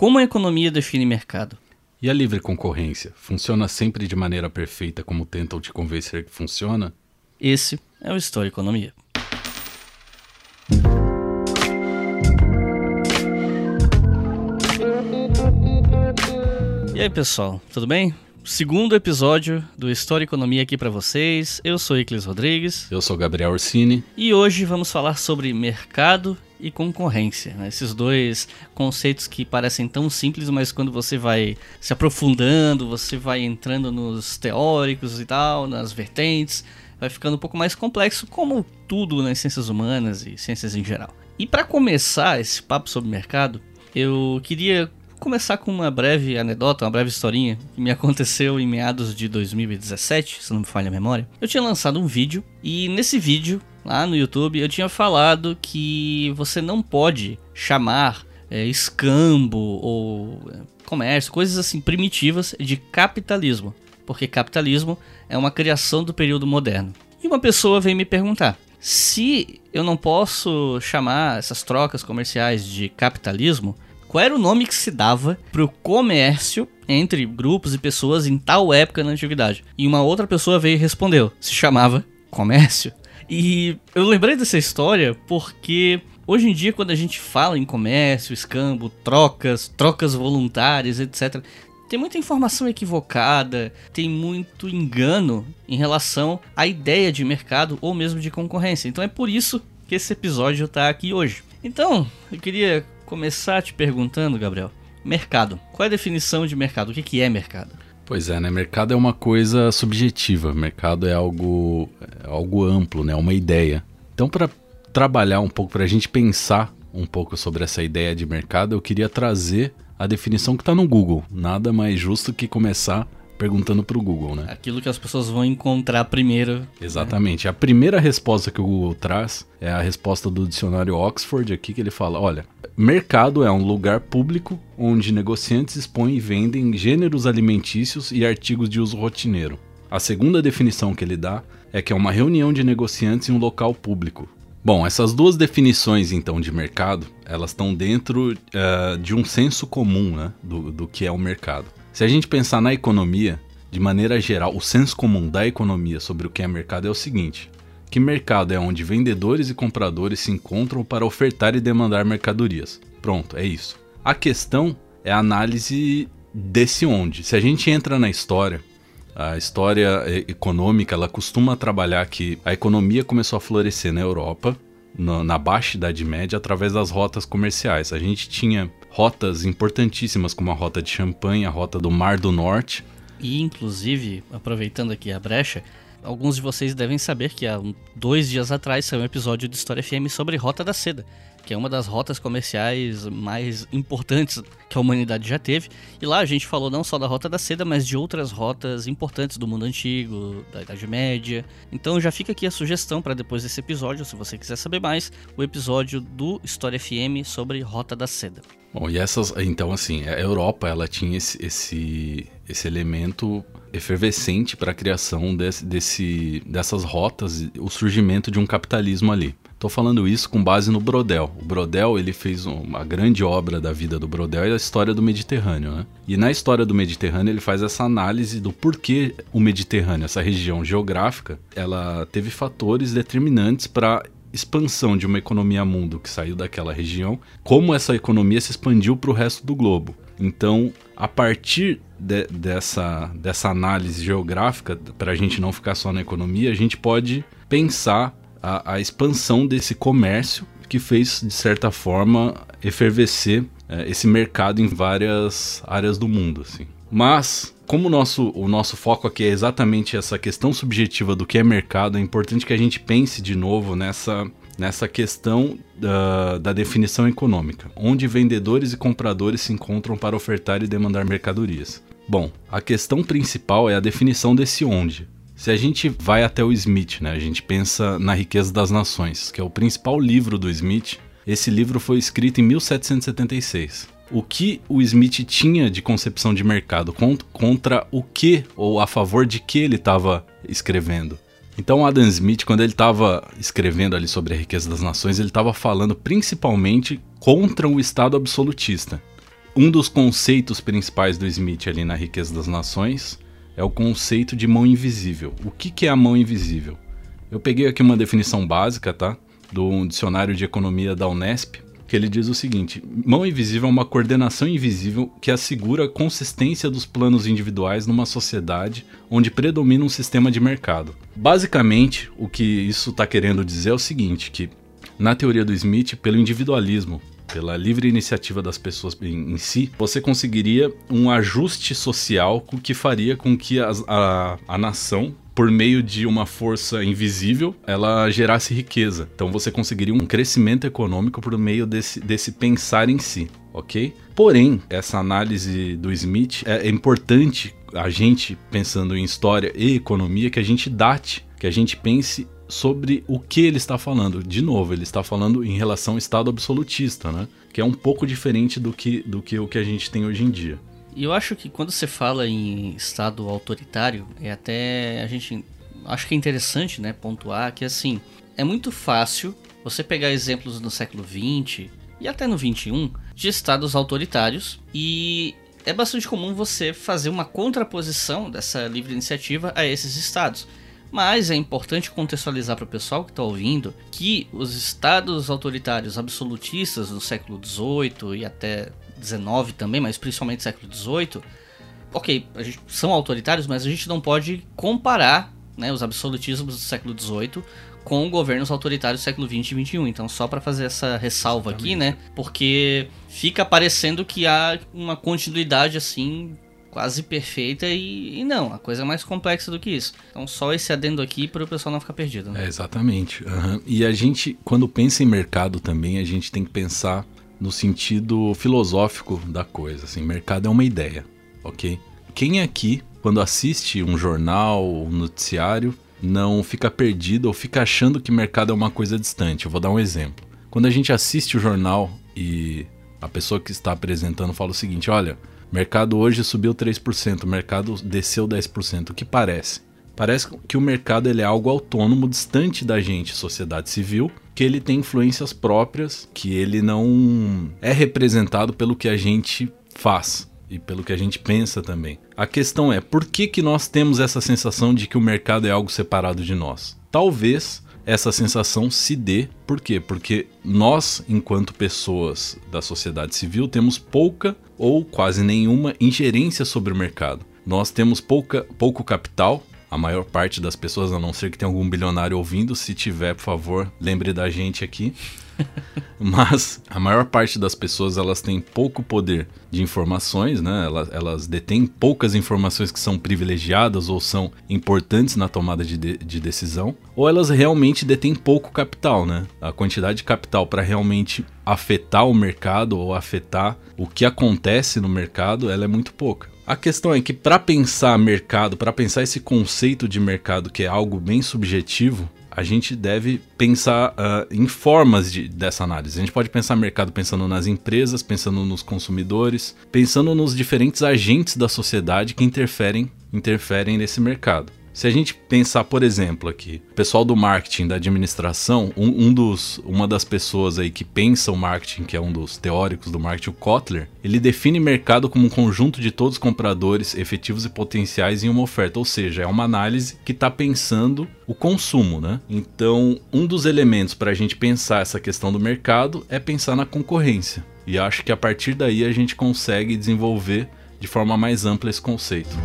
Como a economia define mercado? E a livre concorrência? Funciona sempre de maneira perfeita como tentam te convencer que funciona? Esse é o História Economia. E aí, pessoal, tudo bem? Segundo episódio do História Economia aqui para vocês. Eu sou Iclis Rodrigues. Eu sou Gabriel Orsini. E hoje vamos falar sobre mercado e concorrência. Né? Esses dois conceitos que parecem tão simples, mas quando você vai se aprofundando, você vai entrando nos teóricos e tal, nas vertentes, vai ficando um pouco mais complexo, como tudo nas ciências humanas e ciências em geral. E para começar esse papo sobre mercado, eu queria começar com uma breve anedota, uma breve historinha que me aconteceu em meados de 2017, se não me falha a memória. Eu tinha lançado um vídeo e nesse vídeo, lá no YouTube, eu tinha falado que você não pode chamar é, escambo ou é, comércio, coisas assim primitivas de capitalismo, porque capitalismo é uma criação do período moderno. E uma pessoa veio me perguntar: se eu não posso chamar essas trocas comerciais de capitalismo, qual era o nome que se dava para o comércio entre grupos e pessoas em tal época na antiguidade. E uma outra pessoa veio e respondeu: se chamava comércio. E eu lembrei dessa história porque hoje em dia, quando a gente fala em comércio, escambo, trocas, trocas voluntárias, etc., tem muita informação equivocada, tem muito engano em relação à ideia de mercado ou mesmo de concorrência. Então é por isso que esse episódio está aqui hoje. Então, eu queria começar te perguntando, Gabriel, mercado. Qual é a definição de mercado? O que é mercado? Pois é, né? Mercado é uma coisa subjetiva. Mercado é algo, é algo amplo, né? Uma ideia. Então, para trabalhar um pouco, para a gente pensar um pouco sobre essa ideia de mercado, eu queria trazer a definição que está no Google. Nada mais justo que começar perguntando para o Google, né? Aquilo que as pessoas vão encontrar primeiro. Exatamente. Né? A primeira resposta que o Google traz é a resposta do dicionário Oxford aqui, que ele fala: olha, mercado é um lugar público onde negociantes expõem e vendem gêneros alimentícios e artigos de uso rotineiro. A segunda definição que ele dá é que é uma reunião de negociantes em um local público. Bom, essas duas definições então de mercado, elas estão dentro uh, de um senso comum né, do, do que é o mercado. Se a gente pensar na economia, de maneira geral, o senso comum da economia sobre o que é mercado é o seguinte: que mercado é onde vendedores e compradores se encontram para ofertar e demandar mercadorias. Pronto, é isso. A questão é a análise desse onde. Se a gente entra na história, a história econômica ela costuma trabalhar que a economia começou a florescer na Europa na, na Baixa Idade Média através das rotas comerciais. A gente tinha rotas importantíssimas como a rota de Champagne, a rota do Mar do Norte. E inclusive, aproveitando aqui a brecha, alguns de vocês devem saber que há dois dias atrás saiu um episódio de História FM sobre Rota da Seda que é uma das rotas comerciais mais importantes que a humanidade já teve. E lá a gente falou não só da Rota da Seda, mas de outras rotas importantes do mundo antigo, da Idade Média. Então já fica aqui a sugestão para depois desse episódio, se você quiser saber mais, o episódio do História FM sobre Rota da Seda. Bom, e essas, então assim, a Europa ela tinha esse, esse, esse elemento efervescente para a criação desse, desse, dessas rotas, o surgimento de um capitalismo ali. Tô falando isso com base no Brodel. O Brodel, ele fez uma grande obra da vida do Brodel é a história do Mediterrâneo, né? E na história do Mediterrâneo ele faz essa análise do porquê o Mediterrâneo, essa região geográfica, ela teve fatores determinantes para expansão de uma economia mundo que saiu daquela região, como essa economia se expandiu para o resto do globo. Então, a partir de, dessa, dessa análise geográfica, para a gente não ficar só na economia, a gente pode pensar a, a expansão desse comércio que fez, de certa forma, efervescer é, esse mercado em várias áreas do mundo. Assim. Mas, como o nosso, o nosso foco aqui é exatamente essa questão subjetiva do que é mercado, é importante que a gente pense de novo nessa, nessa questão da, da definição econômica, onde vendedores e compradores se encontram para ofertar e demandar mercadorias. Bom, a questão principal é a definição desse onde. Se a gente vai até o Smith, né, a gente pensa na Riqueza das Nações, que é o principal livro do Smith. Esse livro foi escrito em 1776. O que o Smith tinha de concepção de mercado contra o que ou a favor de que ele estava escrevendo? Então, Adam Smith, quando ele estava escrevendo ali sobre a riqueza das nações, ele estava falando principalmente contra o Estado absolutista. um dos conceitos principais do Smith ali na Riqueza das Nações é o conceito de mão invisível. O que, que é a mão invisível? Eu peguei aqui uma definição básica, tá? Do dicionário de economia da Unesp, que ele diz o seguinte: mão invisível é uma coordenação invisível que assegura a consistência dos planos individuais numa sociedade onde predomina um sistema de mercado. Basicamente, o que isso está querendo dizer é o seguinte: que na teoria do Smith, pelo individualismo, pela livre iniciativa das pessoas em, em, si, você conseguiria um ajuste social que faria com que a, a, a nação por meio de uma força invisível, ela gerasse riqueza. Então você conseguiria um crescimento econômico por meio desse, desse pensar em si, ok? Porém, essa análise do Smith é, é importante a gente, pensando em história e economia, que a gente date, que a gente pense sobre o que ele está falando. De novo, ele está falando em relação ao Estado absolutista, né? Que é um pouco diferente do que, do que o que a gente tem hoje em dia. E eu acho que quando você fala em Estado autoritário, é até a gente acho que é interessante, né, pontuar que assim é muito fácil você pegar exemplos no século XX e até no XXI de estados autoritários e é bastante comum você fazer uma contraposição dessa livre iniciativa a esses estados. Mas é importante contextualizar para o pessoal que está ouvindo que os estados autoritários absolutistas do século XVIII e até XIX também, mas principalmente século XVIII, ok, gente, são autoritários, mas a gente não pode comparar né, os absolutismos do século XVIII com governos autoritários do século XX e XXI. Então, só para fazer essa ressalva Exatamente. aqui, né? Porque fica parecendo que há uma continuidade assim quase perfeita e, e, não, a coisa é mais complexa do que isso. Então só esse adendo aqui para o pessoal não ficar perdido. Né? É, exatamente. Uhum. E a gente, quando pensa em mercado também, a gente tem que pensar no sentido filosófico da coisa. Assim, mercado é uma ideia, ok? Quem aqui, quando assiste um jornal, um noticiário, não fica perdido ou fica achando que mercado é uma coisa distante? Eu vou dar um exemplo. Quando a gente assiste o jornal e a pessoa que está apresentando fala o seguinte: olha, Mercado hoje subiu 3%, o mercado desceu 10%. O que parece? Parece que o mercado ele é algo autônomo, distante da gente, sociedade civil, que ele tem influências próprias, que ele não é representado pelo que a gente faz e pelo que a gente pensa também. A questão é, por que, que nós temos essa sensação de que o mercado é algo separado de nós? Talvez essa sensação se dê. Por quê? Porque nós, enquanto pessoas da sociedade civil, temos pouca ou quase nenhuma ingerência sobre o mercado. Nós temos pouca, pouco capital. A maior parte das pessoas, a não ser que tenha algum bilionário ouvindo, se tiver, por favor, lembre da gente aqui. Mas a maior parte das pessoas elas têm pouco poder de informações, né? Elas, elas detêm poucas informações que são privilegiadas ou são importantes na tomada de, de, de decisão, ou elas realmente detêm pouco capital, né? A quantidade de capital para realmente afetar o mercado ou afetar o que acontece no mercado, ela é muito pouca. A questão é que para pensar mercado, para pensar esse conceito de mercado que é algo bem subjetivo, a gente deve pensar uh, em formas de, dessa análise. A gente pode pensar mercado pensando nas empresas, pensando nos consumidores, pensando nos diferentes agentes da sociedade que interferem, interferem nesse mercado. Se a gente pensar, por exemplo, aqui, o pessoal do marketing, da administração, um, um, dos, uma das pessoas aí que pensa o marketing, que é um dos teóricos do marketing, o Kotler, ele define mercado como um conjunto de todos os compradores efetivos e potenciais em uma oferta, ou seja, é uma análise que está pensando o consumo, né? Então, um dos elementos para a gente pensar essa questão do mercado é pensar na concorrência. E acho que a partir daí a gente consegue desenvolver de forma mais ampla esse conceito.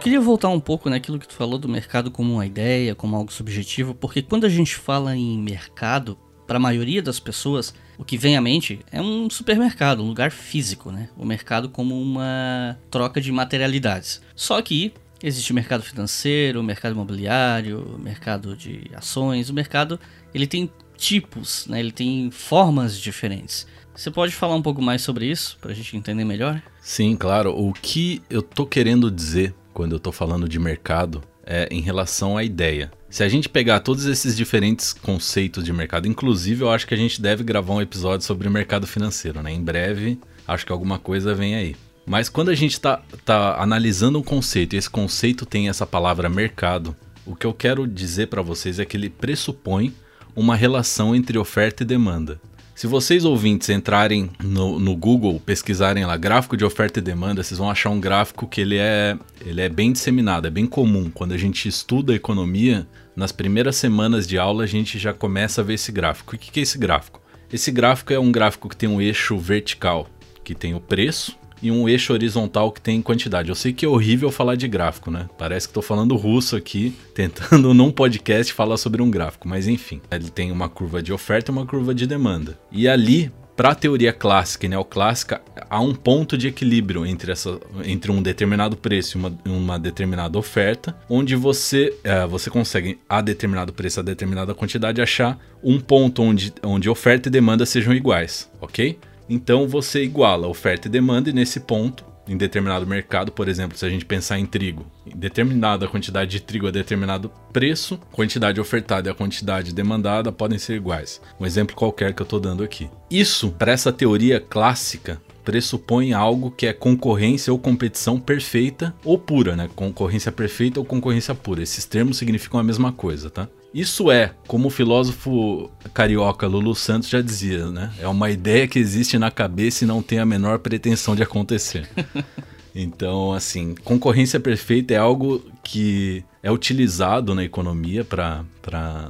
Eu queria voltar um pouco naquilo que tu falou do mercado como uma ideia, como algo subjetivo, porque quando a gente fala em mercado, para a maioria das pessoas, o que vem à mente é um supermercado, um lugar físico, né? O mercado como uma troca de materialidades. Só que existe o mercado financeiro, o mercado imobiliário, o mercado de ações, o mercado ele tem tipos, né? Ele tem formas diferentes. Você pode falar um pouco mais sobre isso para a gente entender melhor? Sim, claro. O que eu tô querendo dizer quando eu estou falando de mercado é em relação à ideia. Se a gente pegar todos esses diferentes conceitos de mercado, inclusive eu acho que a gente deve gravar um episódio sobre mercado financeiro, né? Em breve, acho que alguma coisa vem aí. Mas quando a gente está tá analisando um conceito e esse conceito tem essa palavra mercado, o que eu quero dizer para vocês é que ele pressupõe uma relação entre oferta e demanda. Se vocês ouvintes entrarem no, no, Google, pesquisarem lá gráfico de oferta e demanda, vocês vão achar um gráfico que ele é, ele é bem disseminado, é bem comum. Quando a gente estuda economia, nas primeiras semanas de aula a gente já começa a ver esse gráfico. O que é esse gráfico? Esse gráfico é um gráfico que tem um eixo vertical, que tem o preço, e um eixo horizontal que tem quantidade. Eu sei que é horrível falar de gráfico, né? Parece que estou falando russo aqui, tentando num podcast falar sobre um gráfico, mas enfim. Ele tem uma curva de oferta e uma curva de demanda. E ali, para a teoria clássica e neoclássica, há um ponto de equilíbrio entre, essa, entre um determinado preço e uma, uma determinada oferta, onde você, é, você consegue, a determinado preço, a determinada quantidade, achar um ponto onde, onde oferta e demanda sejam iguais, ok? Então você iguala oferta e demanda e nesse ponto, em determinado mercado, por exemplo, se a gente pensar em trigo, em determinada quantidade de trigo a determinado preço, quantidade ofertada e a quantidade demandada podem ser iguais. Um exemplo qualquer que eu estou dando aqui. Isso, para essa teoria clássica, pressupõe algo que é concorrência ou competição perfeita ou pura, né? Concorrência perfeita ou concorrência pura. Esses termos significam a mesma coisa, tá? Isso é, como o filósofo carioca Lulu Santos já dizia, né? É uma ideia que existe na cabeça e não tem a menor pretensão de acontecer. Então, assim, concorrência perfeita é algo que é utilizado na economia para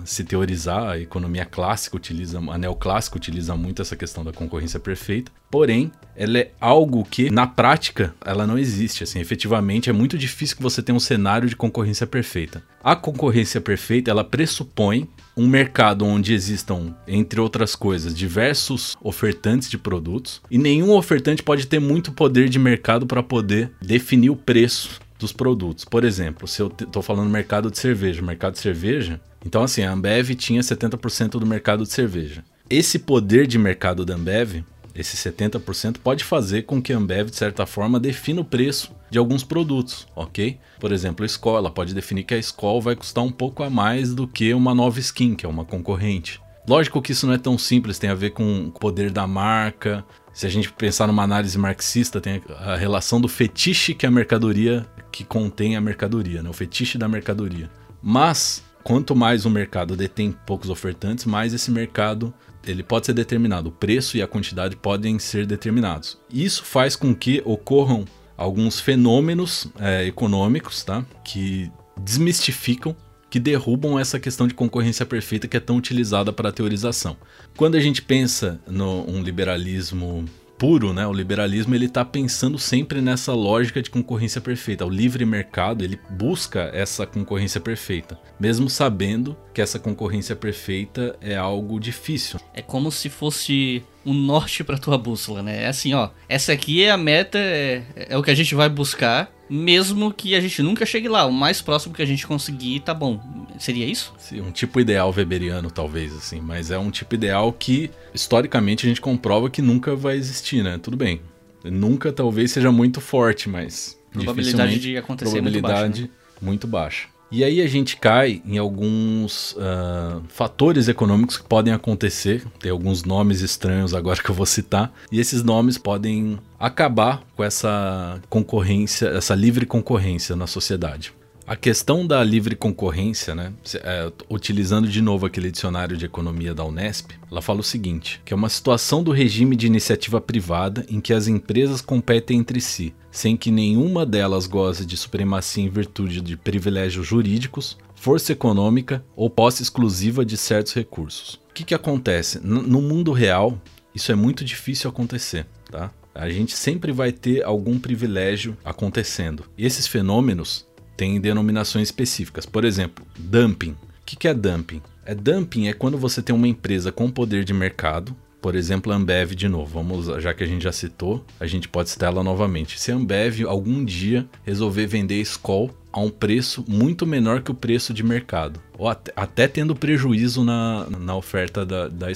se teorizar. A economia clássica utiliza, a neoclássica utiliza muito essa questão da concorrência perfeita. Porém, ela é algo que na prática ela não existe. Assim, efetivamente é muito difícil que você tenha um cenário de concorrência perfeita. A concorrência perfeita ela pressupõe um mercado onde existam, entre outras coisas, diversos ofertantes de produtos e nenhum ofertante pode ter muito poder de mercado para poder definir o preço dos produtos. Por exemplo, se eu estou falando mercado de cerveja, mercado de cerveja, então assim, a Ambev tinha 70% do mercado de cerveja. Esse poder de mercado da Ambev, esse 70%, pode fazer com que a Ambev, de certa forma, defina o preço de alguns produtos, ok? Por exemplo, a ela pode definir que a Skol vai custar um pouco a mais do que uma nova skin, que é uma concorrente. Lógico que isso não é tão simples, tem a ver com o poder da marca. Se a gente pensar numa análise marxista, tem a relação do fetiche que a mercadoria que contém a mercadoria, né? o fetiche da mercadoria. Mas quanto mais o mercado detém poucos ofertantes, mais esse mercado ele pode ser determinado. O preço e a quantidade podem ser determinados. Isso faz com que ocorram alguns fenômenos é, econômicos, tá? Que desmistificam que derrubam essa questão de concorrência perfeita que é tão utilizada para a teorização. Quando a gente pensa no um liberalismo puro, né? O liberalismo ele está pensando sempre nessa lógica de concorrência perfeita. O livre mercado ele busca essa concorrência perfeita, mesmo sabendo que essa concorrência perfeita é algo difícil. É como se fosse um norte para tua bússola, né? É assim, ó, essa aqui é a meta, é, é o que a gente vai buscar mesmo que a gente nunca chegue lá. O mais próximo que a gente conseguir, tá bom. Seria isso? Sim, um tipo ideal weberiano, talvez, assim. Mas é um tipo ideal que, historicamente, a gente comprova que nunca vai existir, né? Tudo bem. Nunca, talvez, seja muito forte, mas... Probabilidade de acontecer probabilidade muito baixa. Né? Muito baixa. E aí a gente cai em alguns uh, fatores econômicos que podem acontecer. Tem alguns nomes estranhos agora que eu vou citar. E esses nomes podem acabar com essa concorrência, essa livre concorrência na sociedade. A questão da livre concorrência, né, é, utilizando de novo aquele dicionário de economia da Unesp, ela fala o seguinte: que é uma situação do regime de iniciativa privada em que as empresas competem entre si, sem que nenhuma delas goze de supremacia em virtude de privilégios jurídicos, força econômica ou posse exclusiva de certos recursos. O que, que acontece? No mundo real, isso é muito difícil acontecer, tá? A gente sempre vai ter algum privilégio acontecendo. E esses fenômenos tem denominações específicas. Por exemplo, dumping. O que é dumping? É dumping é quando você tem uma empresa com poder de mercado, por exemplo, a Ambev de novo. Vamos, já que a gente já citou, a gente pode citar ela novamente. Se a Ambev algum dia resolver vender Skol a um preço muito menor que o preço de mercado, ou até, até tendo prejuízo na, na oferta da, da.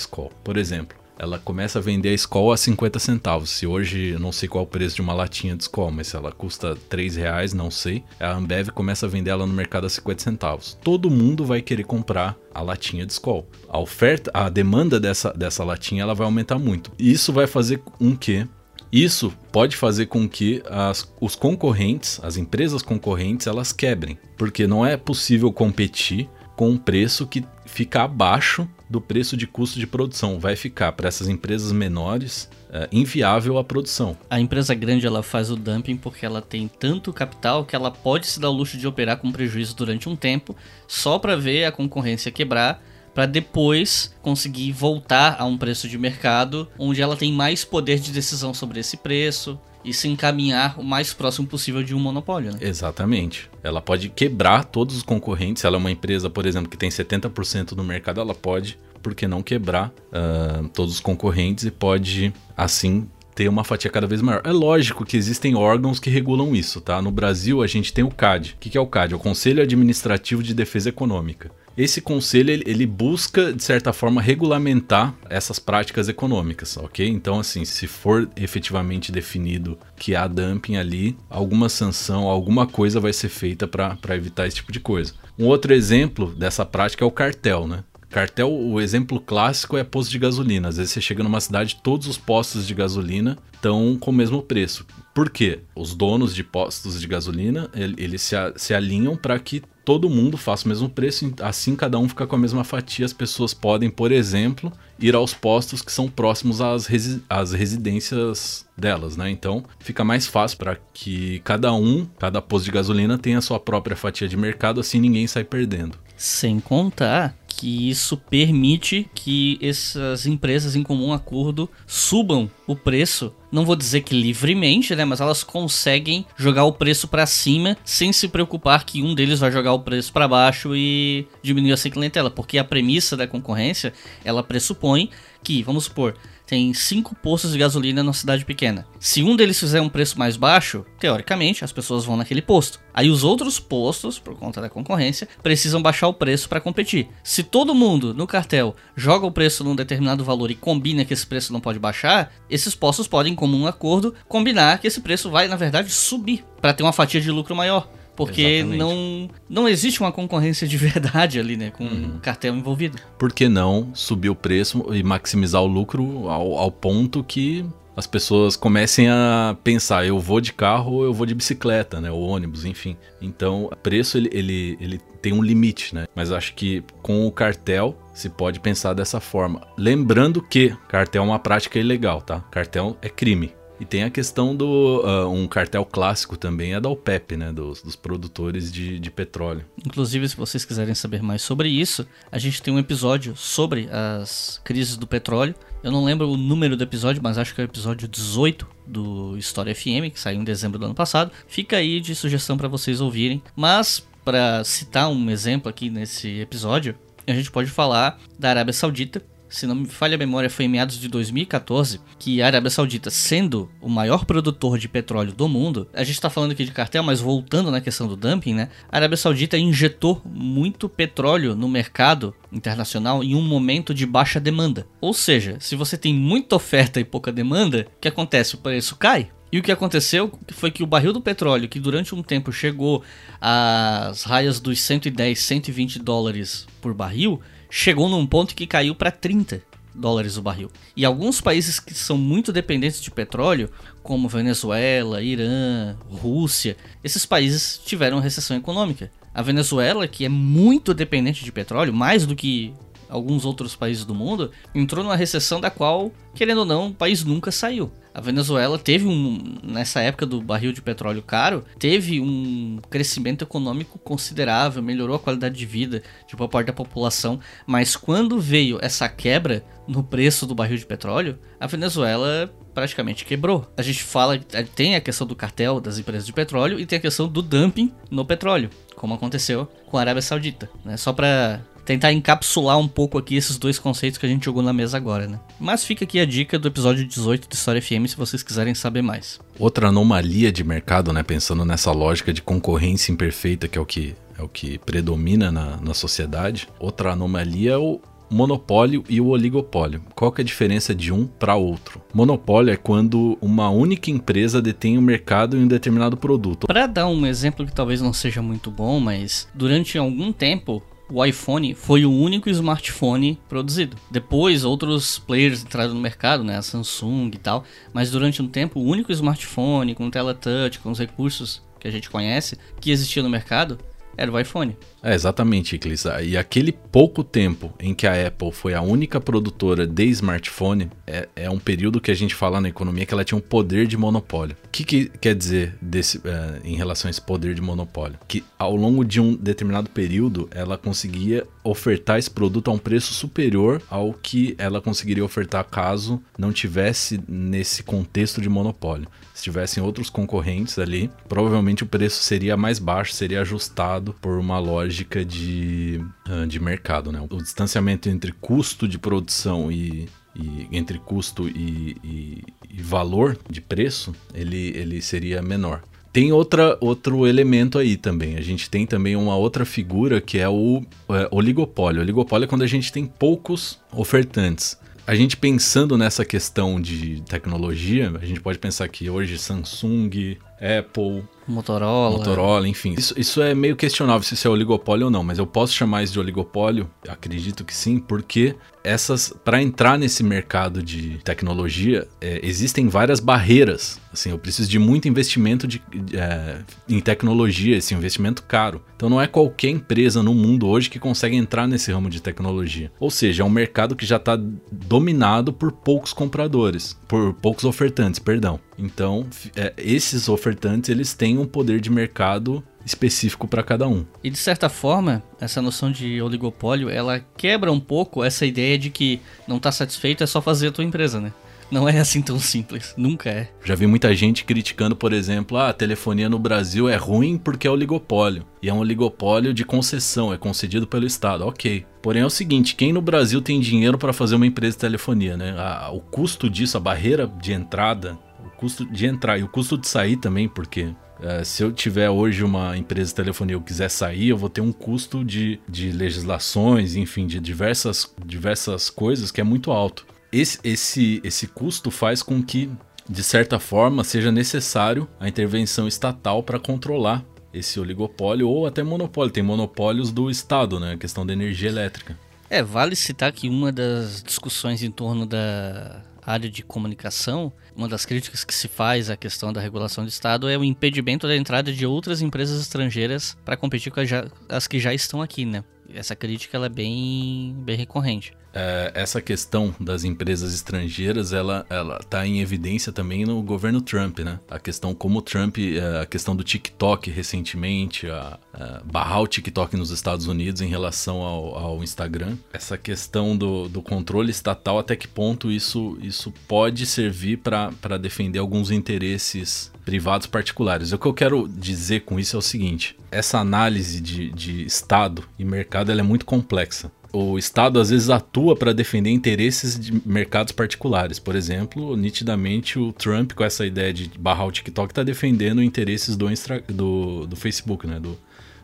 Por exemplo, ela começa a vender a Skol a 50 centavos. Se hoje, eu não sei qual é o preço de uma latinha de Skol, mas se ela custa 3 reais, não sei. A Ambev começa a vender ela no mercado a 50 centavos. Todo mundo vai querer comprar a latinha de Skol. A oferta, a demanda dessa, dessa latinha, ela vai aumentar muito. Isso vai fazer com que Isso pode fazer com que as, os concorrentes, as empresas concorrentes, elas quebrem, porque não é possível competir com um preço que fica abaixo do preço de custo de produção. Vai ficar para essas empresas menores é, inviável a produção. A empresa grande ela faz o dumping porque ela tem tanto capital que ela pode se dar o luxo de operar com prejuízo durante um tempo, só para ver a concorrência quebrar para depois conseguir voltar a um preço de mercado onde ela tem mais poder de decisão sobre esse preço e se encaminhar o mais próximo possível de um monopólio. Né? Exatamente. Ela pode quebrar todos os concorrentes. Ela é uma empresa, por exemplo, que tem 70% do mercado, ela pode, por que não quebrar uh, todos os concorrentes e pode, assim, ter uma fatia cada vez maior. É lógico que existem órgãos que regulam isso, tá? No Brasil, a gente tem o CAD. O que é o CAD? É o Conselho Administrativo de Defesa Econômica. Esse conselho ele busca, de certa forma, regulamentar essas práticas econômicas, ok? Então, assim, se for efetivamente definido que há dumping ali, alguma sanção, alguma coisa vai ser feita para evitar esse tipo de coisa. Um outro exemplo dessa prática é o cartel, né? Cartel, o exemplo clássico é posto de gasolina. Às vezes você chega numa cidade, todos os postos de gasolina estão com o mesmo preço. Por quê? Os donos de postos de gasolina, eles se, se alinham para que todo mundo faça o mesmo preço, assim cada um fica com a mesma fatia. As pessoas podem, por exemplo, ir aos postos que são próximos às, resi às residências delas, né? Então fica mais fácil para que cada um, cada posto de gasolina tenha a sua própria fatia de mercado, assim ninguém sai perdendo. Sem contar que isso permite que essas empresas em comum acordo subam o preço. Não vou dizer que livremente, né, mas elas conseguem jogar o preço para cima sem se preocupar que um deles vai jogar o preço para baixo e diminuir essa clientela, porque a premissa da concorrência, ela pressupõe que, vamos supor, tem cinco postos de gasolina numa cidade pequena. Se um deles fizer um preço mais baixo, teoricamente as pessoas vão naquele posto. Aí os outros postos, por conta da concorrência, precisam baixar o preço para competir. Se todo mundo no cartel joga o preço num determinado valor e combina que esse preço não pode baixar, esses postos podem, em comum acordo, combinar que esse preço vai, na verdade, subir para ter uma fatia de lucro maior. Porque não, não existe uma concorrência de verdade ali, né? Com uhum. um cartel envolvido. Por que não subir o preço e maximizar o lucro ao, ao ponto que as pessoas comecem a pensar, eu vou de carro ou eu vou de bicicleta, né? Ou ônibus, enfim. Então, o preço ele, ele, ele tem um limite, né? Mas acho que com o cartel se pode pensar dessa forma. Lembrando que cartel é uma prática ilegal, tá? Cartel é crime. E tem a questão do. Uh, um cartel clássico também é da OPEP, né? Dos, dos produtores de, de, petróleo. Inclusive, se vocês quiserem saber mais sobre isso, a gente tem um episódio sobre as crises do petróleo. Eu não lembro o número do episódio, mas acho que é o episódio 18 do História FM, que saiu em dezembro do ano passado. Fica aí de sugestão para vocês ouvirem. Mas, para citar um exemplo aqui nesse episódio, a gente pode falar da Arábia Saudita, se não me falha a memória, foi em meados de 2014, que a Arábia Saudita, sendo o maior produtor de petróleo do mundo, a gente está falando aqui de cartel, mas voltando na questão do dumping, né? A Arábia Saudita injetou muito petróleo no mercado internacional em um momento de baixa demanda. Ou seja, se você tem muita oferta e pouca demanda, o que acontece? O preço cai. E o que aconteceu foi que o barril do petróleo, que durante um tempo chegou às raias dos 110, 120 dólares por barril, chegou num ponto que caiu para 30 dólares o barril. E alguns países que são muito dependentes de petróleo, como Venezuela, Irã, Rússia, esses países tiveram recessão econômica. A Venezuela, que é muito dependente de petróleo, mais do que alguns outros países do mundo, entrou numa recessão da qual, querendo ou não, o país nunca saiu. A Venezuela teve um, nessa época do barril de petróleo caro, teve um crescimento econômico considerável, melhorou a qualidade de vida de boa parte da população, mas quando veio essa quebra no preço do barril de petróleo, a Venezuela praticamente quebrou. A gente fala, tem a questão do cartel das empresas de petróleo e tem a questão do dumping no petróleo, como aconteceu com a Arábia Saudita, né? Só para tentar encapsular um pouco aqui esses dois conceitos que a gente jogou na mesa agora, né? Mas fica aqui a dica do episódio 18 do História FM se vocês quiserem saber mais. Outra anomalia de mercado, né? Pensando nessa lógica de concorrência imperfeita que é o que é o que predomina na, na sociedade. Outra anomalia é o monopólio e o oligopólio. Qual que é a diferença de um para outro? Monopólio é quando uma única empresa detém o mercado em um determinado produto. Para dar um exemplo que talvez não seja muito bom, mas durante algum tempo o iPhone foi o único smartphone produzido. Depois, outros players entraram no mercado, né? A Samsung e tal. Mas durante um tempo, o único smartphone com tela touch, com os recursos que a gente conhece, que existia no mercado, era o iPhone. É, exatamente, Eclis. E aquele pouco tempo em que a Apple foi a única produtora de smartphone, é, é um período que a gente fala na economia que ela tinha um poder de monopólio. O que, que quer dizer desse, é, em relação a esse poder de monopólio? Que ao longo de um determinado período, ela conseguia ofertar esse produto a um preço superior ao que ela conseguiria ofertar caso não tivesse nesse contexto de monopólio. Se tivessem outros concorrentes ali, provavelmente o preço seria mais baixo, seria ajustado por uma lógica de, ah, de mercado. Né? O distanciamento entre custo de produção e, e entre custo e, e, e, valor de preço, ele, ele seria menor. Tem outra, outro elemento aí também. A gente tem também uma outra figura que é o é, oligopólio. Oligopólio é quando a gente tem poucos ofertantes a gente pensando nessa questão de tecnologia, a gente pode pensar que hoje Samsung, Apple, Motorola. Motorola, enfim. Isso, isso é meio questionável se isso é oligopólio ou não, mas eu posso chamar isso de oligopólio? Acredito que sim, porque essas para entrar nesse mercado de tecnologia é, existem várias barreiras. Assim, eu preciso de muito investimento de, é, em tecnologia, esse investimento caro. Então não é qualquer empresa no mundo hoje que consegue entrar nesse ramo de tecnologia. Ou seja, é um mercado que já está dominado por poucos compradores, por poucos ofertantes, perdão. Então é, esses ofertantes eles têm um poder de mercado específico para cada um. E de certa forma, essa noção de oligopólio, ela quebra um pouco essa ideia de que não tá satisfeito é só fazer a tua empresa, né? Não é assim tão simples, nunca é. Já vi muita gente criticando, por exemplo, ah, a telefonia no Brasil é ruim porque é oligopólio. E é um oligopólio de concessão, é concedido pelo Estado, ok. Porém é o seguinte, quem no Brasil tem dinheiro para fazer uma empresa de telefonia, né? A, o custo disso, a barreira de entrada, custo de entrar e o custo de sair também, porque Uh, se eu tiver hoje uma empresa de telefonia e eu quiser sair, eu vou ter um custo de, de legislações, enfim, de diversas, diversas coisas que é muito alto. Esse, esse, esse custo faz com que, de certa forma, seja necessário a intervenção estatal para controlar esse oligopólio ou até monopólio. Tem monopólios do Estado, né? A questão da energia elétrica. É, vale citar que uma das discussões em torno da área de comunicação, uma das críticas que se faz à questão da regulação do Estado é o impedimento da entrada de outras empresas estrangeiras para competir com as que já estão aqui, né? Essa crítica ela é bem, bem recorrente é, essa questão das empresas estrangeiras, ela está em evidência também no governo Trump, né? A questão como Trump, é, a questão do TikTok recentemente, a, a barrar o TikTok nos Estados Unidos em relação ao, ao Instagram. Essa questão do, do, controle estatal, até que ponto isso, isso pode servir para defender alguns interesses privados particulares. O que eu quero dizer com isso é o seguinte: essa análise de, de Estado e mercado é muito complexa o Estado às vezes atua para defender interesses de mercados particulares. Por exemplo, nitidamente o Trump, com essa ideia de barrar o TikTok, está defendendo interesses do, do, do Facebook, né? do,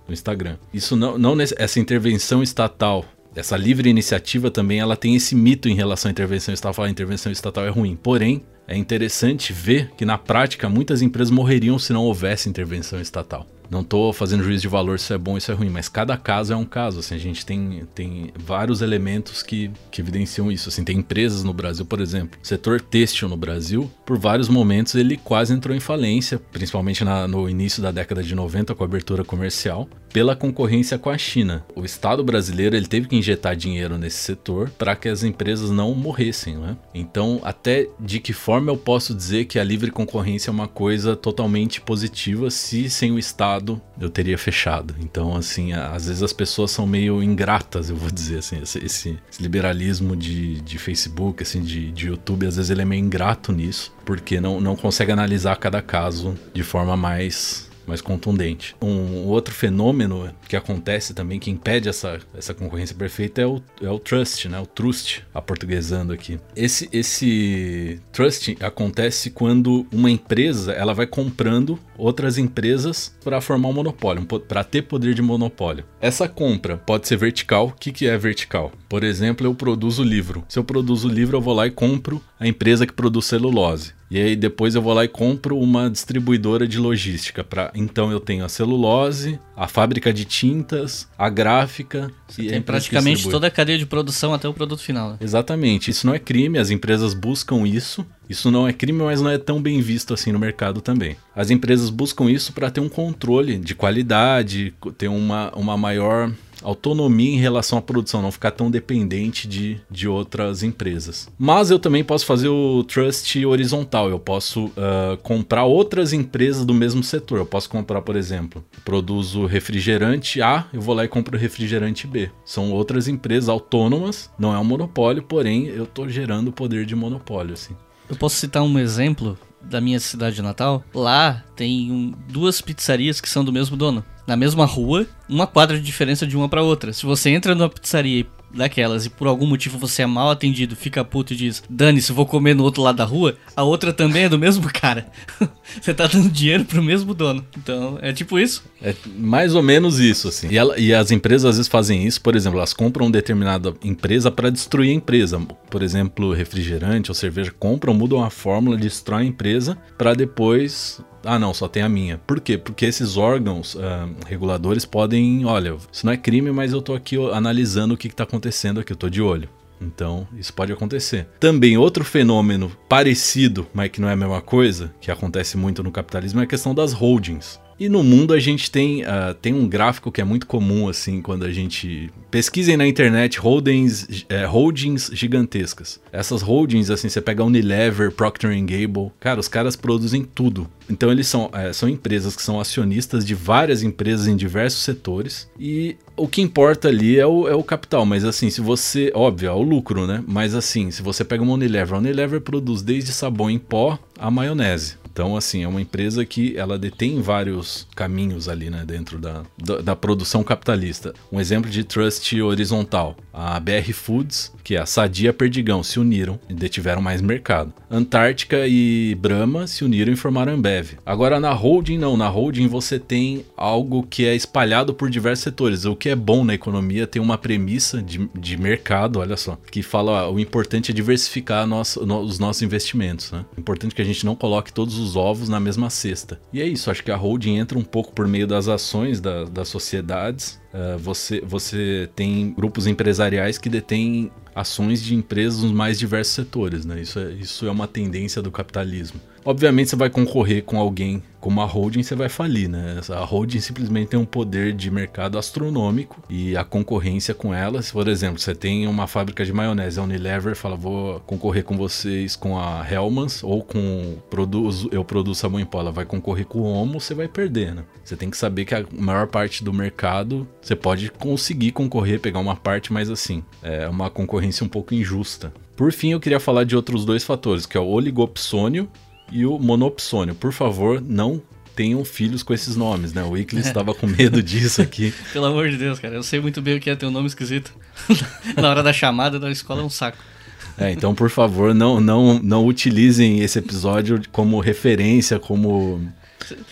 do Instagram. Isso não, não essa intervenção estatal essa livre iniciativa também ela tem esse mito em relação à intervenção estatal. A intervenção estatal é ruim. Porém, é interessante ver que na prática muitas empresas morreriam se não houvesse intervenção estatal. Não estou fazendo juízo de valor se é bom ou se é ruim, mas cada caso é um caso. Assim, a gente tem, tem vários elementos que, que evidenciam isso. Assim, tem empresas no Brasil, por exemplo, o setor têxtil no Brasil, por vários momentos ele quase entrou em falência, principalmente na, no início da década de 90 com a abertura comercial, pela concorrência com a China. O Estado brasileiro ele teve que injetar dinheiro nesse setor para que as empresas não morressem. Né? Então, até de que forma eu posso dizer que a livre concorrência é uma coisa totalmente positiva se sem o Estado eu teria fechado. Então, assim, às vezes as pessoas são meio ingratas, eu vou dizer assim. Esse, esse liberalismo de, de Facebook, assim, de, de YouTube, às vezes ele é meio ingrato nisso, porque não, não consegue analisar cada caso de forma mais mais contundente. Um outro fenômeno que acontece também, que impede essa, essa concorrência perfeita, é o, é o trust, né? O trust, aportuguesando aqui. Esse, esse trust acontece quando uma empresa ela vai comprando outras empresas para formar um monopólio, para ter poder de monopólio. Essa compra pode ser vertical. O que, que é vertical? Por exemplo, eu produzo livro. Se eu produzo livro, eu vou lá e compro a empresa que produz celulose. E aí depois eu vou lá e compro uma distribuidora de logística. Pra... Então eu tenho a celulose, a fábrica de tintas, a gráfica. Você tem praticamente toda a cadeia de produção até o produto final. Né? Exatamente. Isso não é crime, as empresas buscam isso. Isso não é crime, mas não é tão bem visto assim no mercado também. As empresas buscam isso para ter um controle de qualidade, ter uma, uma maior autonomia em relação à produção, não ficar tão dependente de, de outras empresas. Mas eu também posso fazer o trust horizontal, eu posso uh, comprar outras empresas do mesmo setor. Eu posso comprar, por exemplo, produzo refrigerante A, eu vou lá e compro refrigerante B. São outras empresas autônomas, não é um monopólio, porém eu estou gerando poder de monopólio. Assim. Eu posso citar um exemplo da minha cidade natal? Lá tem um, duas pizzarias que são do mesmo dono na mesma rua, uma quadra de diferença de uma para outra. Se você entra numa pizzaria daquelas e por algum motivo você é mal atendido, fica puto e diz: Dane-se, vou comer no outro lado da rua, a outra também é do mesmo cara. você tá dando dinheiro pro mesmo dono. Então é tipo isso. É mais ou menos isso, assim. E, ela, e as empresas às vezes fazem isso, por exemplo, elas compram determinada empresa para destruir a empresa. Por exemplo, refrigerante ou cerveja, compram, mudam a fórmula, destrói a empresa para depois ah, não, só tem a minha. Por quê? Porque esses órgãos uh, reguladores podem, olha, isso não é crime, mas eu tô aqui analisando o que, que tá acontecendo aqui, eu tô de olho. Então, isso pode acontecer. Também outro fenômeno parecido, mas que não é a mesma coisa, que acontece muito no capitalismo, é a questão das holdings. E no mundo a gente tem, uh, tem um gráfico que é muito comum, assim, quando a gente. Pesquisem na internet holdings, é, holdings gigantescas. Essas holdings, assim, você pega Unilever, Procter Gamble, cara, os caras produzem tudo. Então eles são, é, são empresas que são acionistas de várias empresas em diversos setores. E o que importa ali é o, é o capital. Mas assim, se você. Óbvio, é o lucro, né? Mas assim, se você pega uma Unilever, a Unilever produz desde sabão em pó a maionese. Então, assim, é uma empresa que ela detém vários caminhos ali, né, dentro da, da, da, produção capitalista. Um exemplo de trust horizontal. A BR Foods, que é a Sadia Perdigão, se uniram e detiveram mais mercado. Antártica e Brahma se uniram e formaram Ambev. Agora, na holding, não. Na holding você tem algo que é espalhado por diversos setores. O que é bom na economia tem uma premissa de, de mercado, olha só, que fala ó, o importante é diversificar nosso, no, os nossos investimentos. Né? Importante que a gente não coloque todos os ovos na mesma cesta. E é isso, acho que a holding entra um pouco por meio das ações da, das sociedades. Uh, você, você tem grupos empresariais que detêm ações de empresas nos mais diversos setores, né? Isso é, isso é uma tendência do capitalismo. Obviamente você vai concorrer com alguém como a holding, você vai falir, né? A holding simplesmente tem um poder de mercado astronômico e a concorrência com ela, se por exemplo, você tem uma fábrica de maionese, a Unilever fala, vou concorrer com vocês com a Hellmann's ou com produzo, eu produzo sabão em pó, ela vai concorrer com o Omo, você vai perder, né? Você tem que saber que a maior parte do mercado você pode conseguir concorrer, pegar uma parte, mas assim, é uma concorrência um pouco injusta. Por fim, eu queria falar de outros dois fatores, que é o oligopsônio e o monopsônio. Por favor, não tenham filhos com esses nomes, né? O Iclis estava com medo disso aqui. Pelo amor de Deus, cara, eu sei muito bem o que é ter um nome esquisito. Na hora da chamada da escola é um saco. É, então, por favor, não, não, não utilizem esse episódio como referência, como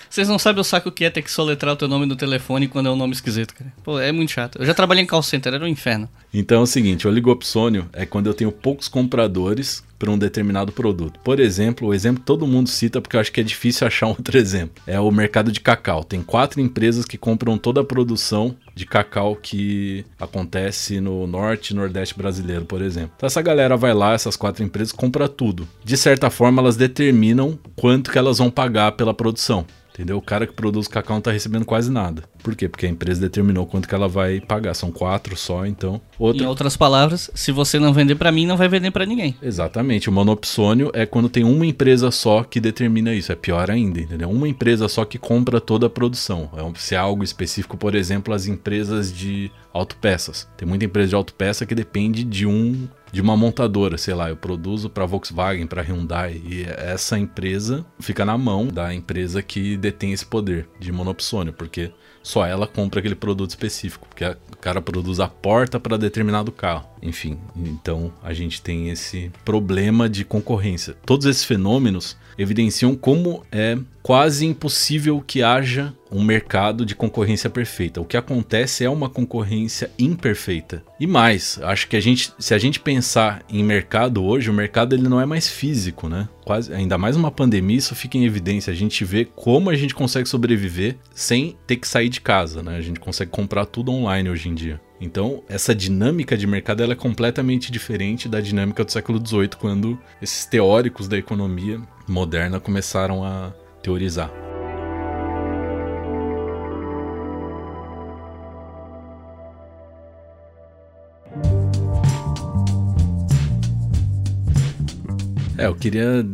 vocês não sabem o saco que é ter que soletrar o teu nome no telefone quando é um nome esquisito, cara. Pô, é muito chato. Eu já trabalhei em call center, era um inferno. Então é o seguinte, o oligopsônio é quando eu tenho poucos compradores para um determinado produto. Por exemplo, o exemplo que todo mundo cita, porque eu acho que é difícil achar outro exemplo, é o mercado de cacau. Tem quatro empresas que compram toda a produção de cacau que acontece no norte e nordeste brasileiro, por exemplo. Então essa galera vai lá, essas quatro empresas, compra tudo. De certa forma, elas determinam quanto que elas vão pagar pela produção. Entendeu? O cara que produz cacau não tá recebendo quase nada. Por quê? Porque a empresa determinou quanto que ela vai pagar. São quatro só, então. Outra... Em outras palavras, se você não vender para mim, não vai vender para ninguém. Exatamente. O monopsônio é quando tem uma empresa só que determina isso. É pior ainda, entendeu? Uma empresa só que compra toda a produção. É se é algo específico, por exemplo, as empresas de autopeças. Tem muita empresa de autopeça que depende de um de uma montadora, sei lá, eu produzo para Volkswagen, para Hyundai e essa empresa fica na mão da empresa que detém esse poder de monopsônio, porque só ela compra aquele produto específico, porque o cara produz a porta para determinado carro. Enfim, então a gente tem esse problema de concorrência. Todos esses fenômenos evidenciam como é quase impossível que haja um mercado de concorrência perfeita. O que acontece é uma concorrência imperfeita. E mais, acho que a gente, se a gente pensar em mercado hoje, o mercado ele não é mais físico, né? Quase, ainda mais uma pandemia, isso fica em evidência. A gente vê como a gente consegue sobreviver sem ter que sair de casa, né? A gente consegue comprar tudo online hoje em dia. Então, essa dinâmica de mercado é completamente diferente da dinâmica do século XVIII, quando esses teóricos da economia moderna começaram a teorizar. É, eu queria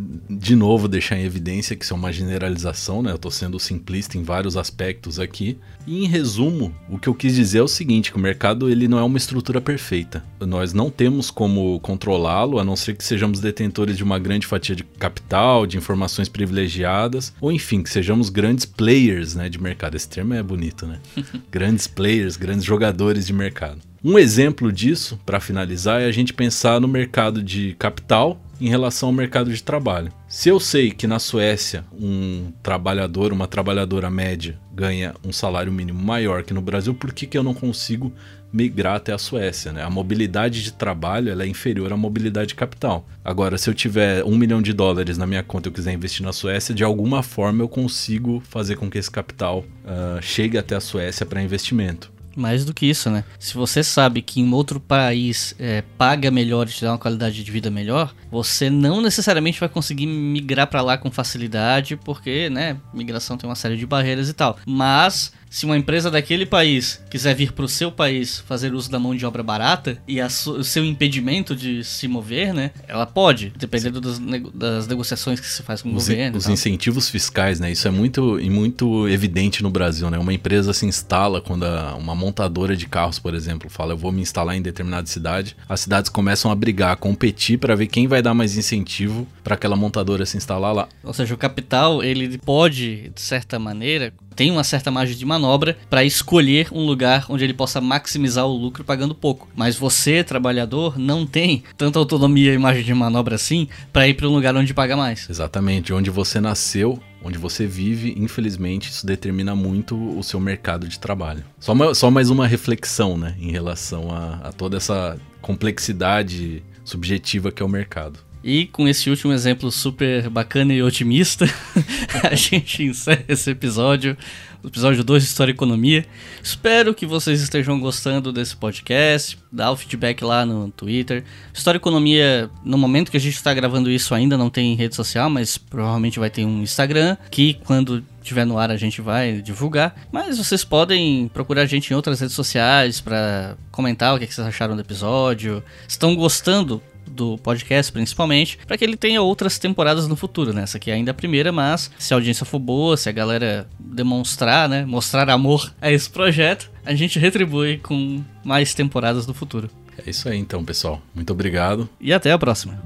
de novo deixar em evidência que isso é uma generalização, né? Eu tô sendo simplista em vários aspectos aqui. E em resumo, o que eu quis dizer é o seguinte, que o mercado ele não é uma estrutura perfeita. Nós não temos como controlá-lo, a não ser que sejamos detentores de uma grande fatia de capital, de informações privilegiadas, ou enfim, que sejamos grandes players, né, de mercado. Esse termo é bonito, né? grandes players, grandes jogadores de mercado. Um exemplo disso, para finalizar, é a gente pensar no mercado de capital em relação ao mercado de trabalho. Se eu sei que na Suécia um trabalhador, uma trabalhadora média ganha um salário mínimo maior que no Brasil, por que, que eu não consigo migrar até a Suécia? Né? A mobilidade de trabalho é inferior à mobilidade de capital. Agora, se eu tiver um milhão de dólares na minha conta e eu quiser investir na Suécia, de alguma forma eu consigo fazer com que esse capital uh, chegue até a Suécia para investimento. Mais do que isso, né? Se você sabe que em outro país é, paga melhor e te dá uma qualidade de vida melhor, você não necessariamente vai conseguir migrar para lá com facilidade, porque, né, migração tem uma série de barreiras e tal. Mas se uma empresa daquele país quiser vir para o seu país fazer uso da mão de obra barata e o seu impedimento de se mover, né? Ela pode, dependendo das, nego das negociações que se faz com o os governo. Os incentivos fiscais, né? Isso é muito, muito evidente no Brasil, né? Uma empresa se instala quando a, uma montadora de carros, por exemplo, fala eu vou me instalar em determinada cidade, as cidades começam a brigar, a competir para ver quem vai dar mais incentivo para aquela montadora se instalar lá. Ou seja, o capital ele pode, de certa maneira, tem uma certa margem de manobra para escolher um lugar onde ele possa maximizar o lucro pagando pouco. Mas você, trabalhador, não tem tanta autonomia e margem de manobra assim para ir para um lugar onde paga mais. Exatamente, onde você nasceu, onde você vive, infelizmente, isso determina muito o seu mercado de trabalho. Só, uma, só mais uma reflexão, né, em relação a, a toda essa complexidade subjetiva que é o mercado. E com esse último exemplo super bacana e otimista, a gente encerra esse episódio, episódio 2 de História e Economia. Espero que vocês estejam gostando desse podcast. Dá o feedback lá no Twitter. História e Economia, no momento que a gente está gravando isso, ainda não tem rede social, mas provavelmente vai ter um Instagram, que quando tiver no ar a gente vai divulgar. Mas vocês podem procurar a gente em outras redes sociais para comentar o que, vocês acharam do episódio. Estão gostando? Do podcast, principalmente, para que ele tenha outras temporadas no futuro, né? Essa aqui é ainda a primeira, mas se a audiência for boa, se a galera demonstrar, né, mostrar amor a esse projeto, a gente retribui com mais temporadas no futuro. É isso aí então, pessoal. Muito obrigado. E até a próxima.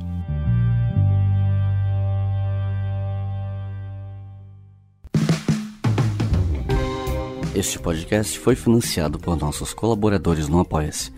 Este podcast foi financiado por nossos colaboradores no Apoia-se.